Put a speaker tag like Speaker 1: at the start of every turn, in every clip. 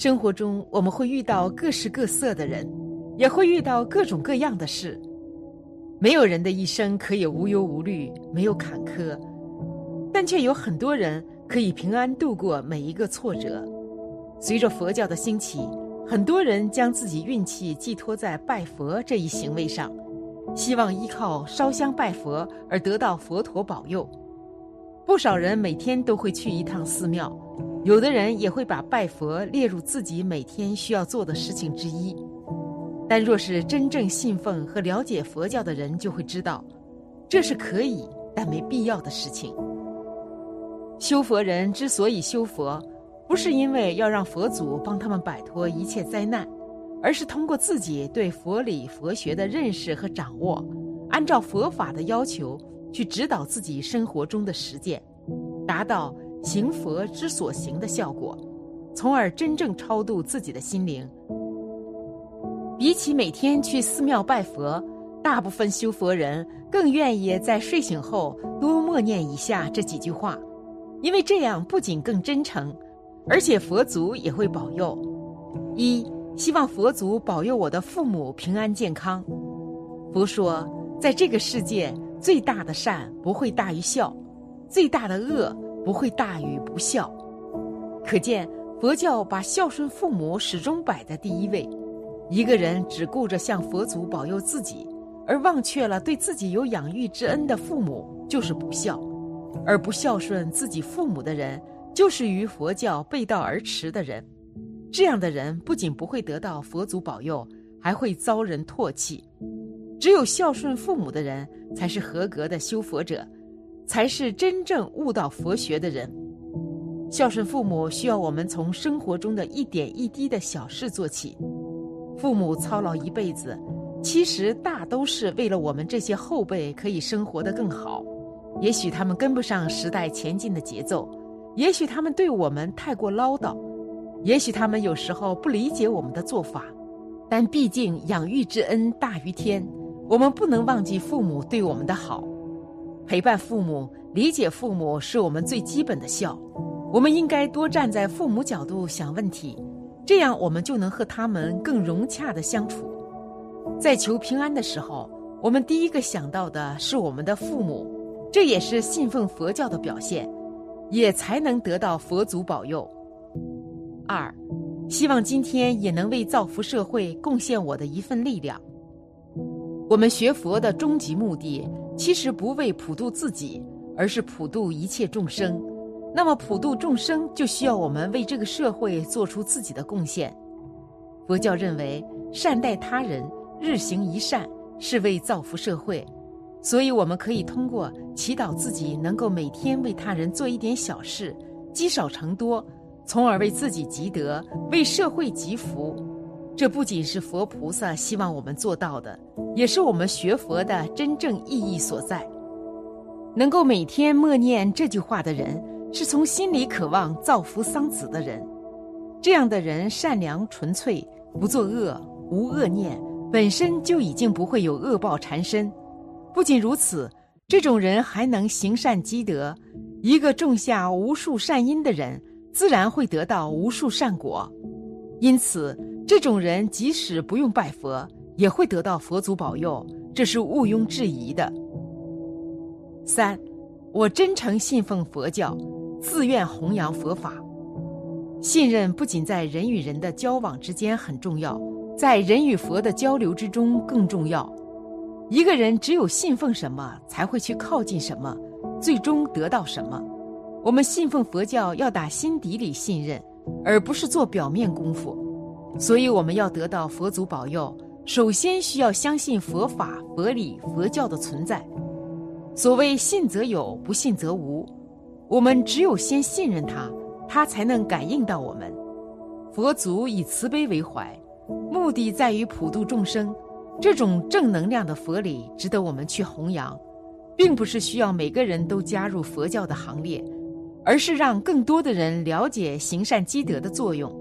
Speaker 1: 生活中，我们会遇到各式各色的人，也会遇到各种各样的事。没有人的一生可以无忧无虑、没有坎坷，但却有很多人可以平安度过每一个挫折。随着佛教的兴起，很多人将自己运气寄托在拜佛这一行为上，希望依靠烧香拜佛而得到佛陀保佑。不少人每天都会去一趟寺庙。有的人也会把拜佛列入自己每天需要做的事情之一，但若是真正信奉和了解佛教的人，就会知道，这是可以但没必要的事情。修佛人之所以修佛，不是因为要让佛祖帮他们摆脱一切灾难，而是通过自己对佛理佛学的认识和掌握，按照佛法的要求去指导自己生活中的实践，达到。行佛之所行的效果，从而真正超度自己的心灵。比起每天去寺庙拜佛，大部分修佛人更愿意在睡醒后多默念以下这几句话，因为这样不仅更真诚，而且佛祖也会保佑。一，希望佛祖保佑我的父母平安健康。佛说，在这个世界，最大的善不会大于孝，最大的恶。不会大于不孝，可见佛教把孝顺父母始终摆在第一位。一个人只顾着向佛祖保佑自己，而忘却了对自己有养育之恩的父母，就是不孝；而不孝顺自己父母的人，就是与佛教背道而驰的人。这样的人不仅不会得到佛祖保佑，还会遭人唾弃。只有孝顺父母的人，才是合格的修佛者。才是真正悟到佛学的人。孝顺父母需要我们从生活中的一点一滴的小事做起。父母操劳一辈子，其实大都是为了我们这些后辈可以生活得更好。也许他们跟不上时代前进的节奏，也许他们对我们太过唠叨，也许他们有时候不理解我们的做法。但毕竟养育之恩大于天，我们不能忘记父母对我们的好。陪伴父母、理解父母是我们最基本的孝。我们应该多站在父母角度想问题，这样我们就能和他们更融洽的相处。在求平安的时候，我们第一个想到的是我们的父母，这也是信奉佛教的表现，也才能得到佛祖保佑。二，希望今天也能为造福社会贡献我的一份力量。我们学佛的终极目的。其实不为普度自己，而是普度一切众生。那么普度众生，就需要我们为这个社会做出自己的贡献。佛教认为，善待他人，日行一善，是为造福社会。所以，我们可以通过祈祷自己能够每天为他人做一点小事，积少成多，从而为自己积德，为社会积福。这不仅是佛菩萨希望我们做到的。也是我们学佛的真正意义所在。能够每天默念这句话的人，是从心里渴望造福桑梓的人。这样的人善良纯粹，不作恶，无恶念，本身就已经不会有恶报缠身。不仅如此，这种人还能行善积德。一个种下无数善因的人，自然会得到无数善果。因此，这种人即使不用拜佛。也会得到佛祖保佑，这是毋庸置疑的。三，我真诚信奉佛教，自愿弘扬佛法。信任不仅在人与人的交往之间很重要，在人与佛的交流之中更重要。一个人只有信奉什么，才会去靠近什么，最终得到什么。我们信奉佛教，要打心底里信任，而不是做表面功夫。所以，我们要得到佛祖保佑。首先需要相信佛法、佛理、佛教的存在。所谓信则有，不信则无。我们只有先信任他，他才能感应到我们。佛祖以慈悲为怀，目的在于普度众生。这种正能量的佛理值得我们去弘扬，并不是需要每个人都加入佛教的行列，而是让更多的人了解行善积德的作用，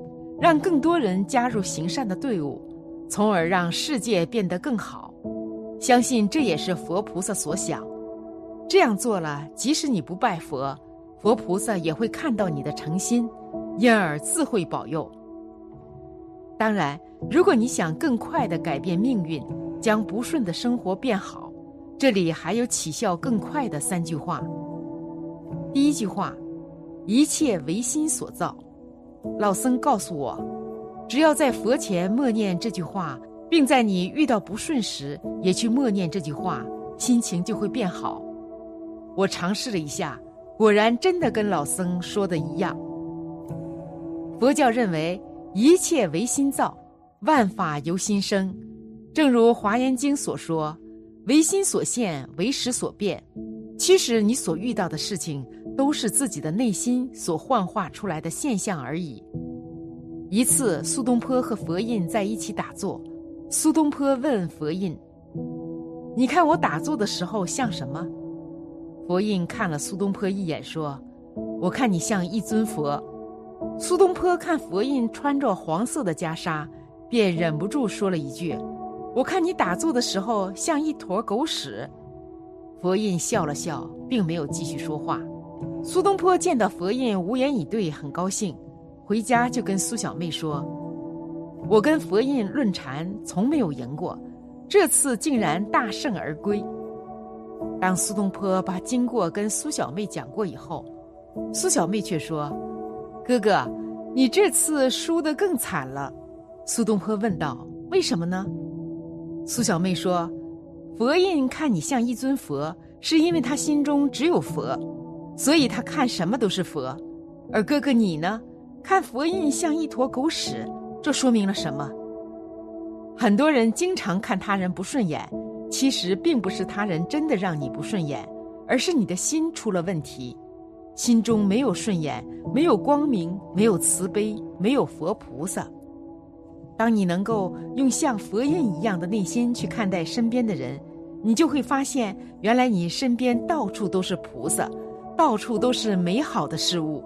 Speaker 1: 让更多人加入行善的队伍，从而让世界变得更好。相信这也是佛菩萨所想。这样做了，即使你不拜佛，佛菩萨也会看到你的诚心，因而自会保佑。当然，如果你想更快地改变命运，将不顺的生活变好，这里还有起效更快的三句话。第一句话：一切唯心所造。老僧告诉我，只要在佛前默念这句话，并在你遇到不顺时也去默念这句话，心情就会变好。我尝试了一下，果然真的跟老僧说的一样。佛教认为。一切唯心造，万法由心生。正如《华严经》所说：“唯心所现，唯识所变。”其实你所遇到的事情，都是自己的内心所幻化出来的现象而已。一次，苏东坡和佛印在一起打坐，苏东坡问佛印：“你看我打坐的时候像什么？”佛印看了苏东坡一眼，说：“我看你像一尊佛。”苏东坡看佛印穿着黄色的袈裟，便忍不住说了一句：“我看你打坐的时候像一坨狗屎。”佛印笑了笑，并没有继续说话。苏东坡见到佛印无言以对，很高兴，回家就跟苏小妹说：“我跟佛印论禅从没有赢过，这次竟然大胜而归。”当苏东坡把经过跟苏小妹讲过以后，苏小妹却说。哥哥，你这次输得更惨了。”苏东坡问道，“为什么呢？”苏小妹说：“佛印看你像一尊佛，是因为他心中只有佛，所以他看什么都是佛。而哥哥你呢，看佛印像一坨狗屎，这说明了什么？很多人经常看他人不顺眼，其实并不是他人真的让你不顺眼，而是你的心出了问题。”心中没有顺眼，没有光明，没有慈悲，没有佛菩萨。当你能够用像佛印一样的内心去看待身边的人，你就会发现，原来你身边到处都是菩萨，到处都是美好的事物。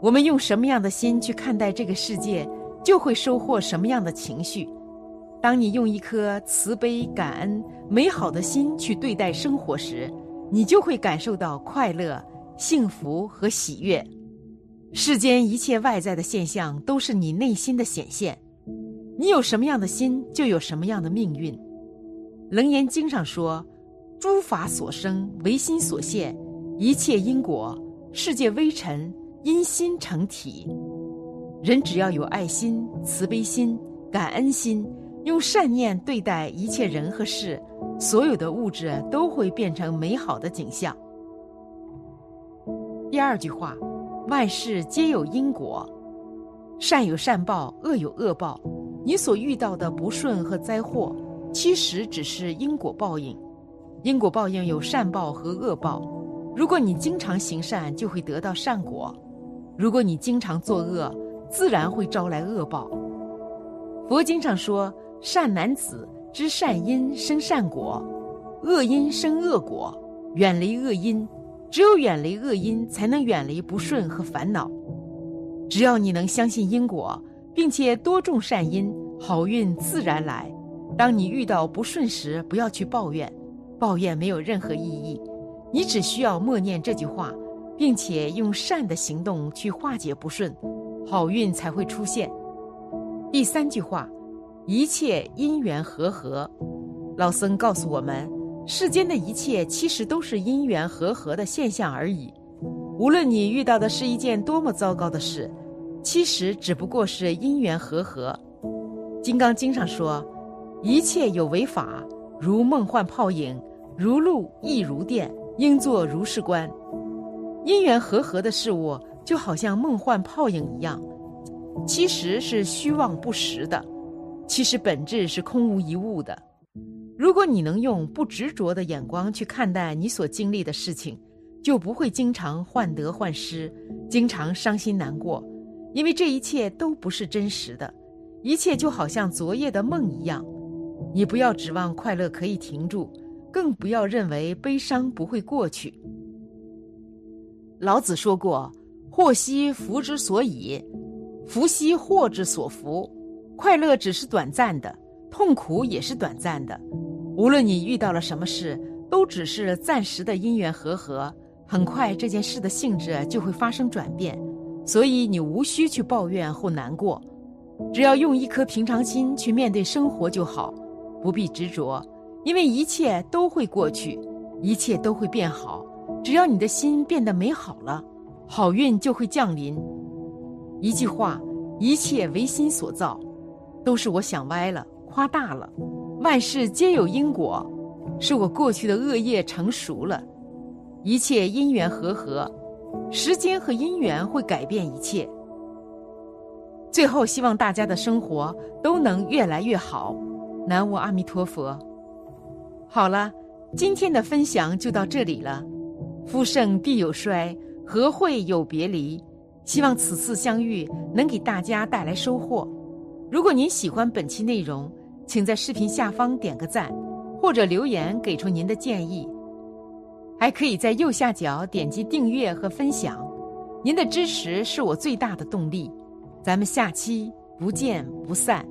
Speaker 1: 我们用什么样的心去看待这个世界，就会收获什么样的情绪。当你用一颗慈悲、感恩、美好的心去对待生活时，你就会感受到快乐。幸福和喜悦，世间一切外在的现象都是你内心的显现。你有什么样的心，就有什么样的命运。《楞严经》上说：“诸法所生，唯心所现；一切因果，世界微尘，因心成体。”人只要有爱心、慈悲心、感恩心，用善念对待一切人和事，所有的物质都会变成美好的景象。第二句话，万事皆有因果，善有善报，恶有恶报。你所遇到的不顺和灾祸，其实只是因果报应。因果报应有善报和恶报。如果你经常行善，就会得到善果；如果你经常作恶，自然会招来恶报。佛经上说：“善男子知善因生善果，恶因生恶果，远离恶因。”只有远离恶因，才能远离不顺和烦恼。只要你能相信因果，并且多种善因，好运自然来。当你遇到不顺时，不要去抱怨，抱怨没有任何意义。你只需要默念这句话，并且用善的行动去化解不顺，好运才会出现。第三句话，一切因缘和合。老僧告诉我们。世间的一切其实都是因缘和合的现象而已。无论你遇到的是一件多么糟糕的事，其实只不过是因缘和合。《金刚经》上说：“一切有为法，如梦幻泡影，如露亦如电，应作如是观。”因缘和合的事物就好像梦幻泡影一样，其实是虚妄不实的，其实本质是空无一物的。如果你能用不执着的眼光去看待你所经历的事情，就不会经常患得患失，经常伤心难过，因为这一切都不是真实的，一切就好像昨夜的梦一样。你不要指望快乐可以停住，更不要认为悲伤不会过去。老子说过：“祸兮福之所以，福兮祸之所伏。”快乐只是短暂的，痛苦也是短暂的。无论你遇到了什么事，都只是暂时的因缘和合，很快这件事的性质就会发生转变，所以你无需去抱怨或难过，只要用一颗平常心去面对生活就好，不必执着，因为一切都会过去，一切都会变好。只要你的心变得美好了，好运就会降临。一句话，一切唯心所造，都是我想歪了，夸大了。万事皆有因果，是我过去的恶业成熟了，一切因缘和合，时间和因缘会改变一切。最后，希望大家的生活都能越来越好。南无阿弥陀佛。好了，今天的分享就到这里了。夫盛必有衰，和会有别离？希望此次相遇能给大家带来收获。如果您喜欢本期内容，请在视频下方点个赞，或者留言给出您的建议。还可以在右下角点击订阅和分享，您的支持是我最大的动力。咱们下期不见不散。